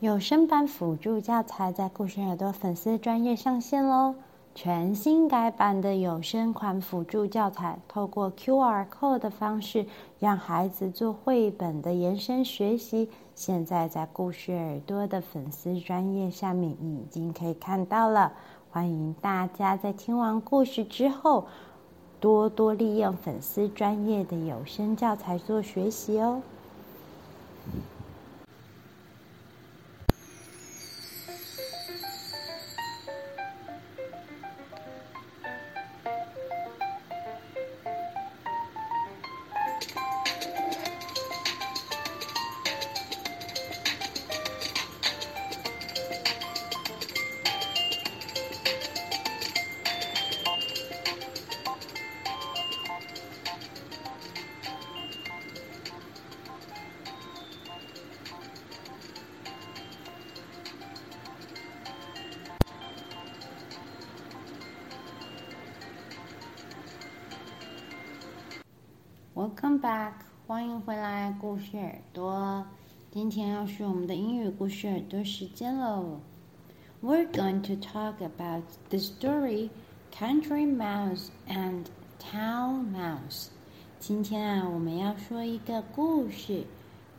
有声版辅助教材在故事耳朵粉丝专业上线喽！全新改版的有声款辅助教材，透过 QR code 的方式，让孩子做绘本的延伸学习。现在在故事耳朵的粉丝专业下面已经可以看到了。欢迎大家在听完故事之后，多多利用粉丝专业的有声教材做学习哦。Welcome back，欢迎回来，故事耳朵。今天要是我们的英语故事耳朵时间喽。We're going to talk about the story Country Mouse and Town Mouse。今天啊，我们要说一个故事，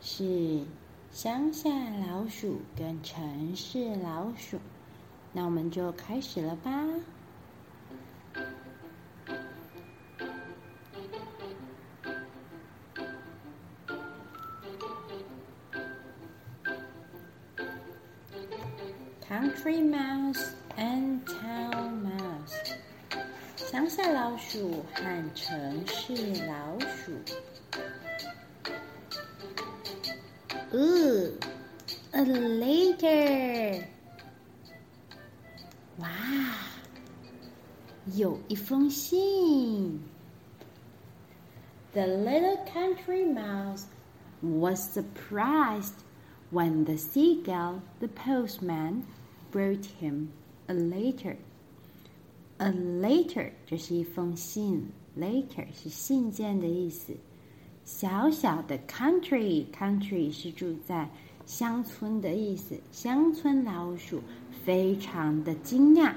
是乡下老鼠跟城市老鼠。那我们就开始了吧。Country mouse and town mouse，乡下老鼠和城市老鼠。Ooh, a letter！哇，有一封信。The little country mouse was surprised when the seagull, the postman, brought him a letter. A letter 这是一封信，letter 是信件的意思。小小的 country，country 是住在乡村的意思。乡村老鼠非常的惊讶，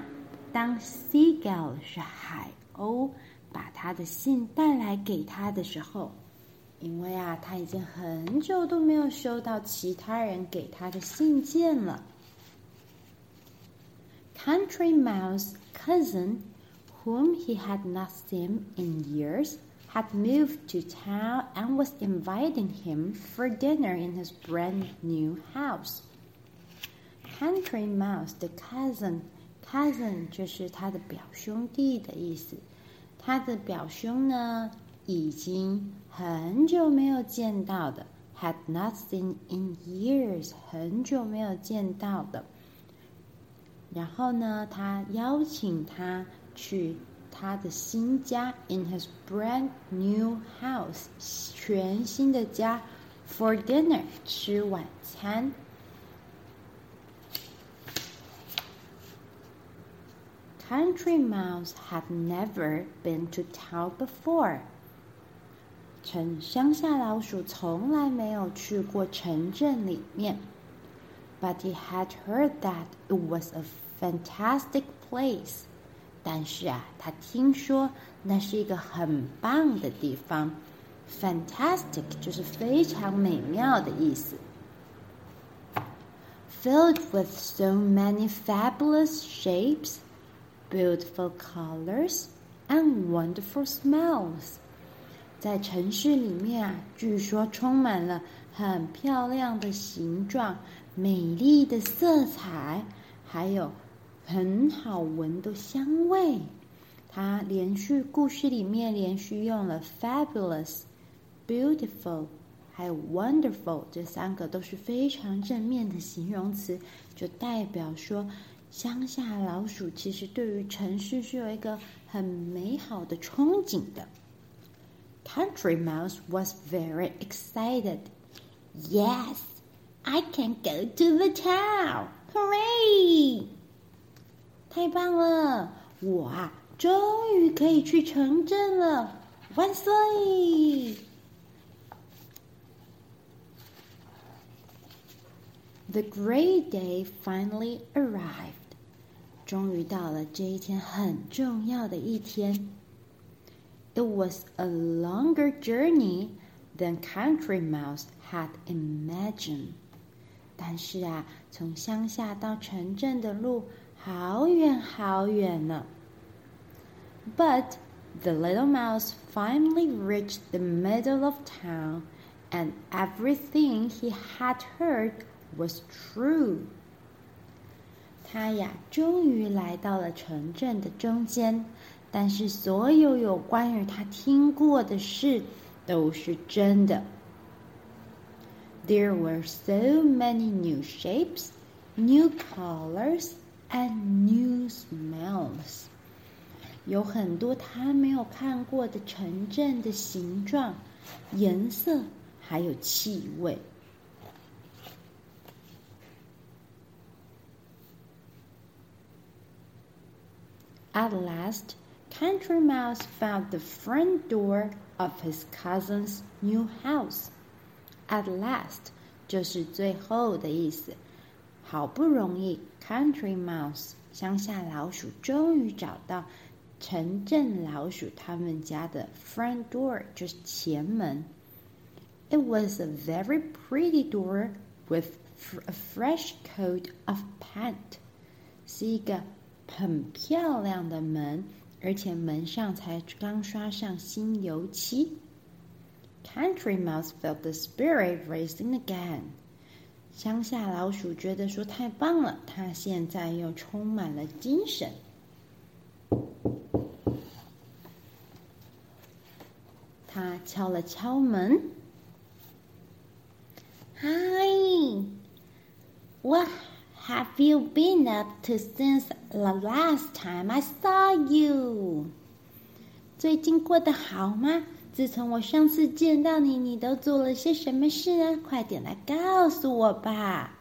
当 seagull 是海鸥把他的信带来给他的时候，因为啊，他已经很久都没有收到其他人给他的信件了。Country Mouse cousin, whom he had not seen in years, had moved to town and was inviting him for dinner in his brand new house. Country Mouse 的 cousin cousin 就是他的表兄弟的意思。他的表兄呢，已经很久没有见到的，had not seen in years，很久没有见到的。 然后呢，他邀请他去他的新家，in his brand new house，全新的家，for dinner，吃晚餐。Country Mouse had never been to town before。城乡下老鼠从来没有去过城镇里面，but he had heard that it was a fantastic place，但是啊，他听说那是一个很棒的地方。Fantastic 就是非常美妙的意思。Filled with so many fabulous shapes, beautiful colors, and wonderful smells，在城市里面啊，据说充满了很漂亮的形状、美丽的色彩，还有。 很好闻的香味，它连续故事里面连续用了 fabulous、beautiful，还有 wonderful 这三个都是非常正面的形容词，就代表说乡下老鼠其实对于城市是有一个很美好的憧憬的。Country Mouse was very excited. Yes, I can go to the town. Hooray! 太棒了！我啊，终于可以去城镇了！万岁 The great day finally arrived. 终于到了这一天很重要的一天。It was a longer journey than Country Mouse had imagined. 但是啊，从乡下到城镇的路 好远好远呢。But the little mouse finally reached the middle of town, and everything he had heard was true. 他呀，终于来到了城镇的中间，但是所有有关于他听过的事都是真的。There were so many new shapes, new colors, and new smells. 有很多他没有看过的城镇的形状、颜色，还有气味。At last, Country Mouse found the front door of his cousin's new house. At last 就是最后的意思。 好不容易，Country Mouse 乡下老鼠终于找到城镇老鼠他们家的 front door，就是前门。It was a very pretty door with a fresh coat of paint，是一个很漂亮的门，而且门上才刚刷上新油漆。Country Mouse felt the spirit rising again。 乡下老鼠觉得说太棒了，它现在又充满了精神。他敲了敲门。Hi，what have you been up to since the last time I saw you？最近过得好吗？自从我上次见到你，你都做了些什么事呢？快点来告诉我吧。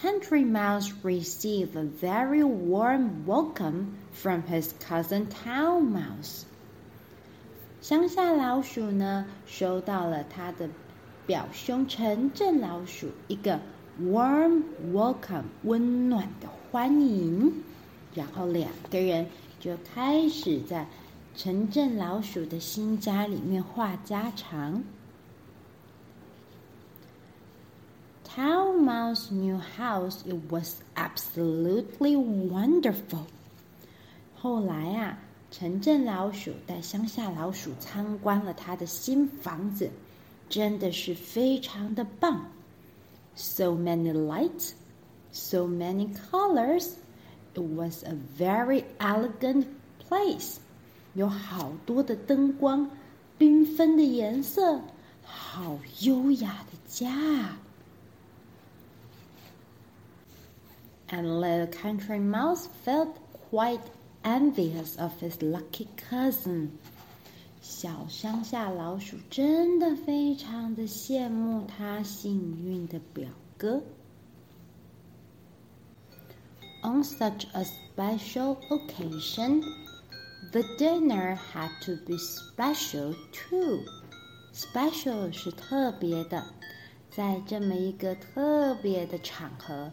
Country Mouse received a very warm welcome from his cousin Town Mouse. 乡下老鼠呢，收到了他的表兄城镇老鼠一个 warm welcome 温暖的欢迎，然后两个人就开始在。城镇老鼠的新家里面话家常。Town Mouse new house it was absolutely wonderful。后来啊，城镇老鼠带乡下老鼠参观了他的新房子，真的是非常的棒。So many lights, so many colors. It was a very elegant place. 有好多的灯光，缤纷的颜色，好优雅的家。And little country mouse felt quite envious of his lucky cousin。小乡下老鼠真的非常的羡慕他幸运的表哥。On such a special occasion. The dinner had to be special too. Special 是特别的，在这么一个特别的场合，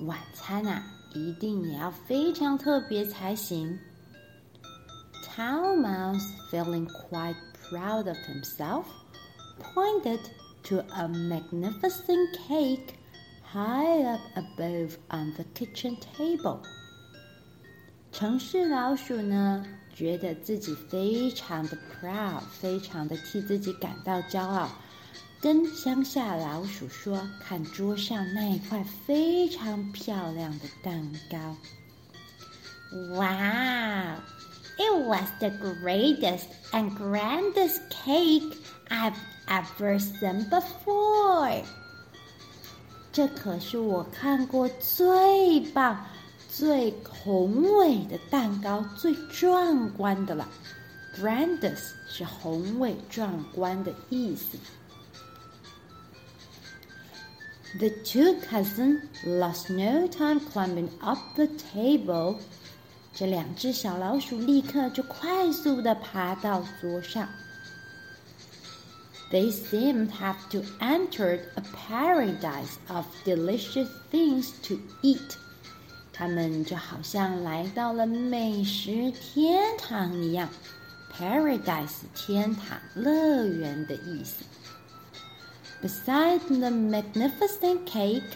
晚餐啊一定也要非常特别才行。Town Mouse, feeling quite proud of himself, pointed to a magnificent cake high up above on the kitchen table. 城市老鼠呢觉得自己非常的 proud，非常的替自己感到骄傲，跟乡下老鼠说：“看桌上那一块非常漂亮的蛋糕。” Wow! It was the greatest and grandest cake I've ever seen before. 这可是我看过最棒。 最宏伟的蛋糕，最壮观的了。Grandest 是宏伟壮观的意思。The two cousins lost no time climbing up the table。这两只小老鼠立刻就快速的爬到桌上。 They seemed have to enter a paradise of delicious things to eat. 他们就好像来到了美食天堂一样，paradise 天堂乐园的意思。Beside the magnificent cake,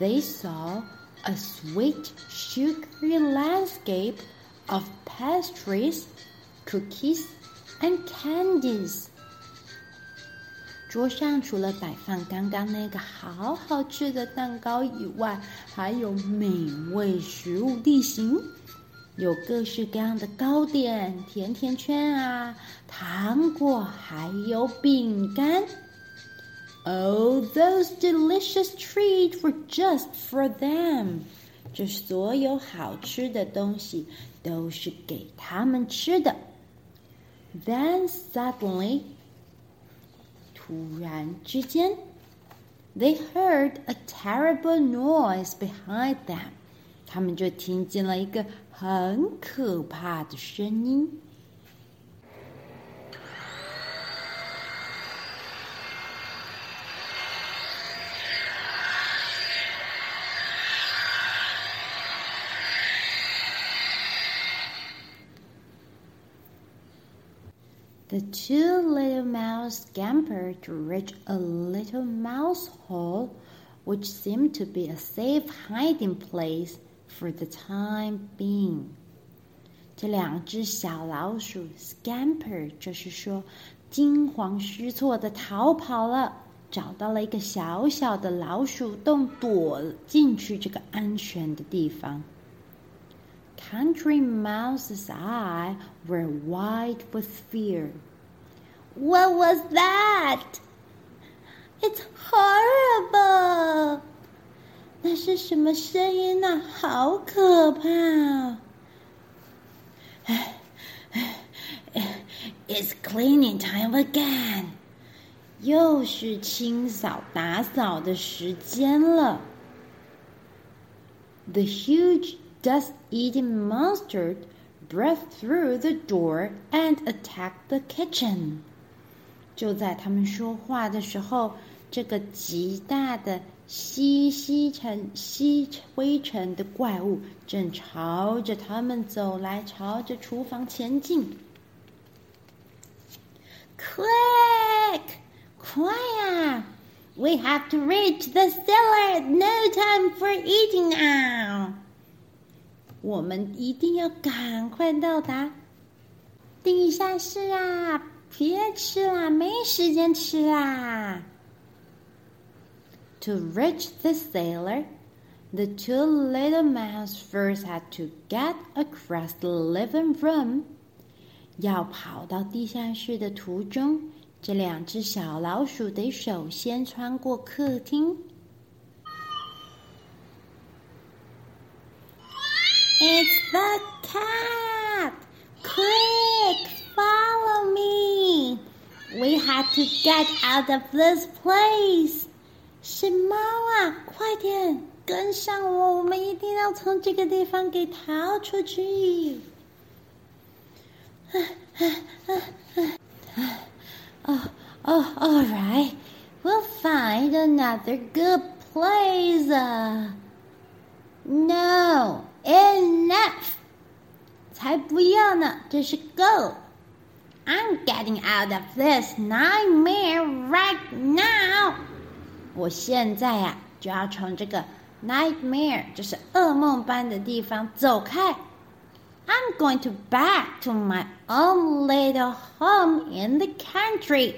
they saw a sweet, sugary landscape of pastries, cookies, and candies. 桌上除了摆放刚刚那个好好吃的蛋糕以外，还有美味食物地形，有各式各样的糕点、甜甜圈啊、糖果，还有饼干。Oh, those delicious treats were just for them！这所有好吃的东西都是给他们吃的。Then suddenly. 突然之间，they heard a terrible noise behind them。他们就听见了一个很可怕的声音。 The two little mouse scampered to reach a little mouse hole, which seemed to be a safe hiding place for the time being. 这两只小老鼠 scamper 就是说惊慌失措的逃跑了，找到了一个小小的老鼠洞，躲进去这个安全的地方。Country Mouse's eyes were wide with fear. What was that? It's horrible. 那是什么声音呢？好可怕！It's cleaning time again. 又是清扫打扫的时间了。The huge dust-eating monster breathed through the door and attacked the kitchen. 就在他们说话的时候，这个极大的吸吸尘、吸灰尘的怪物正朝着他们走来，朝着厨房前进。Quick，快呀！We have to reach the cellar. No time for eating now. 我们一定要赶快到达地下室啊！别吃啦，没时间吃啦。To reach the cellar, the two little mouse first had to get across the living room. 要跑到地下室的途中。这两只小老鼠得首先穿过客厅。It's the cat! Quick, follow me! We have to get out of this place. 是猫啊！快点跟上我，我们一定要从这个地方给逃出去。Oh, oh, all right. We'll find another good place. Uh, no, enough. 才不要呢，这是够。 I'm getting out of this nightmare right now. 我现在呀、啊、就要从这个 nightmare，就是噩梦般的地方走开。I'm going to back to my own little home in the country.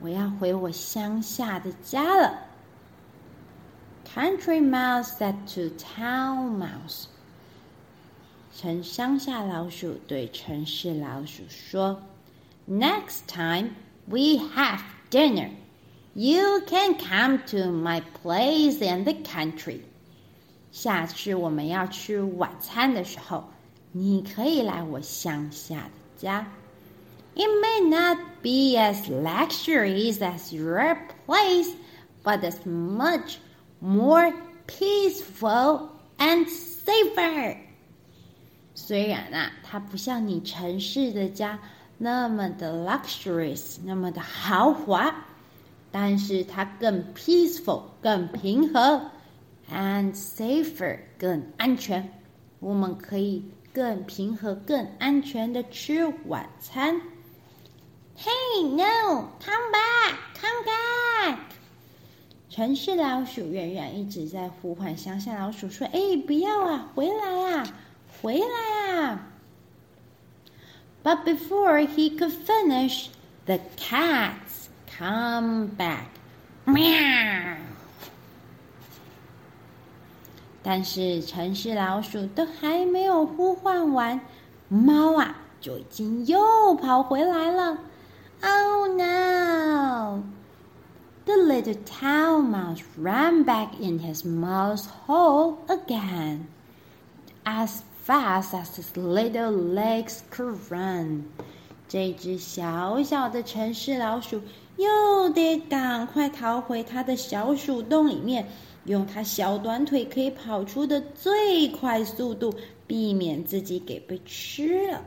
我要回我乡下的家了。Country mouse said to town mouse. 城乡下老鼠对城市老鼠说：“Next time we have dinner, you can come to my place in the country. 下次我们要吃晚餐的时候。”你可以来我乡下的家。It may not be as luxurious as your place, but it's much more peaceful and safer. 虽然啊，它不像你城市的家那么的 luxurious，那么的豪华，但是它更 peaceful，更平和，and safer，更安全。我们可以更平和、更安全的吃晚餐。Hey no, come back, come back！城市老鼠远远一直在呼唤乡下老鼠说：“哎，不要啊，回来啊，回来啊！” But before he could finish, the cats come back. Meow. 但是城市老鼠都还没有呼唤完，猫啊就已经又跑回来了。Oh no! The little town mouse ran back in his mouse hole again. As fast as his little legs could run，这只小小的城市老鼠又得赶快逃回它的小鼠洞里面，用它小短腿可以跑出的最快速度，避免自己给被吃了。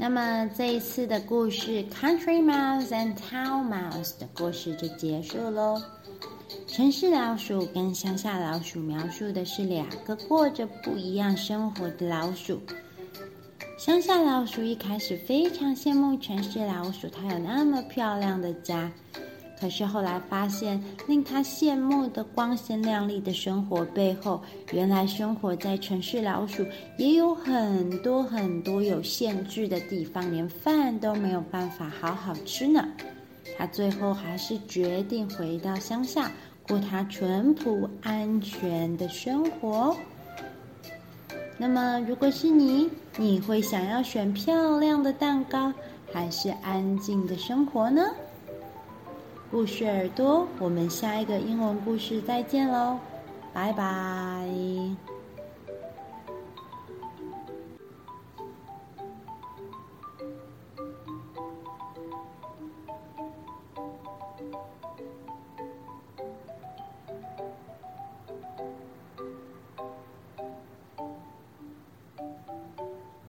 那么这一次的故事《Country Mouse and Town Mouse》的故事就结束喽。城市老鼠跟乡下老鼠描述的是两个过着不一样生活的老鼠。乡下老鼠一开始非常羡慕城市老鼠，它有那么漂亮的家。可是后来发现，令他羡慕的光鲜亮丽的生活背后，原来生活在城市老鼠也有很多很多有限制的地方，连饭都没有办法好好吃呢。他最后还是决定回到乡下，过他淳朴安全的生活。那么，如果是你，你会想要选漂亮的蛋糕，还是安静的生活呢？故事耳朵，我们下一个英文故事再见喽，拜拜。